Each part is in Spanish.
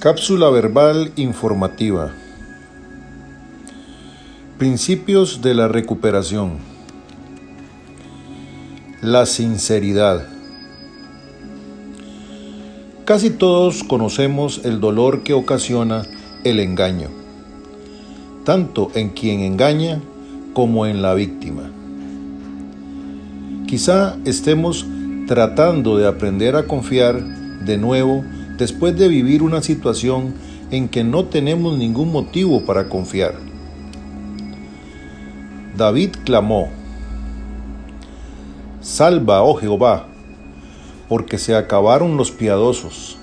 Cápsula verbal informativa. Principios de la recuperación. La sinceridad. Casi todos conocemos el dolor que ocasiona el engaño, tanto en quien engaña como en la víctima. Quizá estemos tratando de aprender a confiar de nuevo después de vivir una situación en que no tenemos ningún motivo para confiar. David clamó, Salva, oh Jehová, porque se acabaron los piadosos,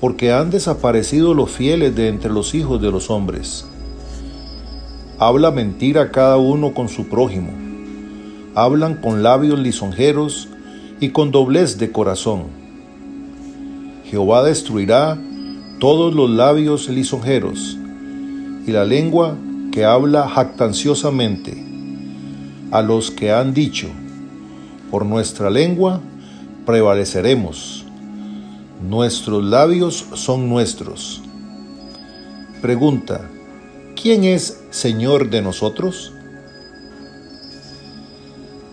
porque han desaparecido los fieles de entre los hijos de los hombres. Habla mentira cada uno con su prójimo, hablan con labios lisonjeros y con doblez de corazón Jehová destruirá todos los labios lisonjeros y la lengua que habla jactanciosamente a los que han dicho, por nuestra lengua prevaleceremos, nuestros labios son nuestros. Pregunta, ¿quién es Señor de nosotros?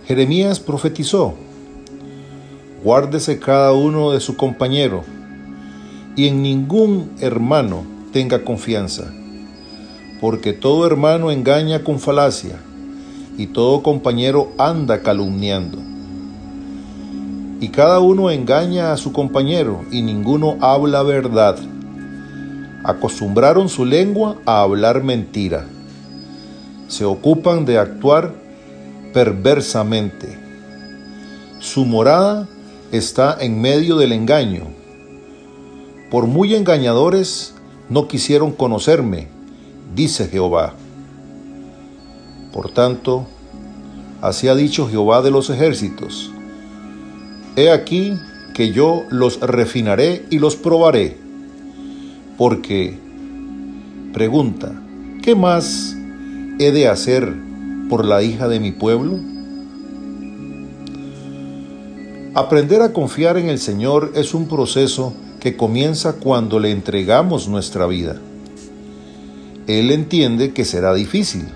Jeremías profetizó, guárdese cada uno de su compañero, y en ningún hermano tenga confianza, porque todo hermano engaña con falacia y todo compañero anda calumniando. Y cada uno engaña a su compañero y ninguno habla verdad. Acostumbraron su lengua a hablar mentira. Se ocupan de actuar perversamente. Su morada está en medio del engaño por muy engañadores, no quisieron conocerme, dice Jehová. Por tanto, así ha dicho Jehová de los ejércitos, He aquí que yo los refinaré y los probaré, porque, pregunta, ¿qué más he de hacer por la hija de mi pueblo? Aprender a confiar en el Señor es un proceso que comienza cuando le entregamos nuestra vida. Él entiende que será difícil,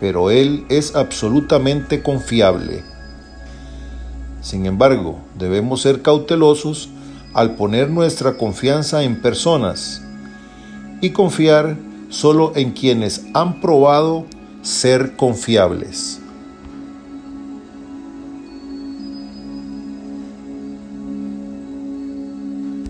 pero Él es absolutamente confiable. Sin embargo, debemos ser cautelosos al poner nuestra confianza en personas y confiar solo en quienes han probado ser confiables.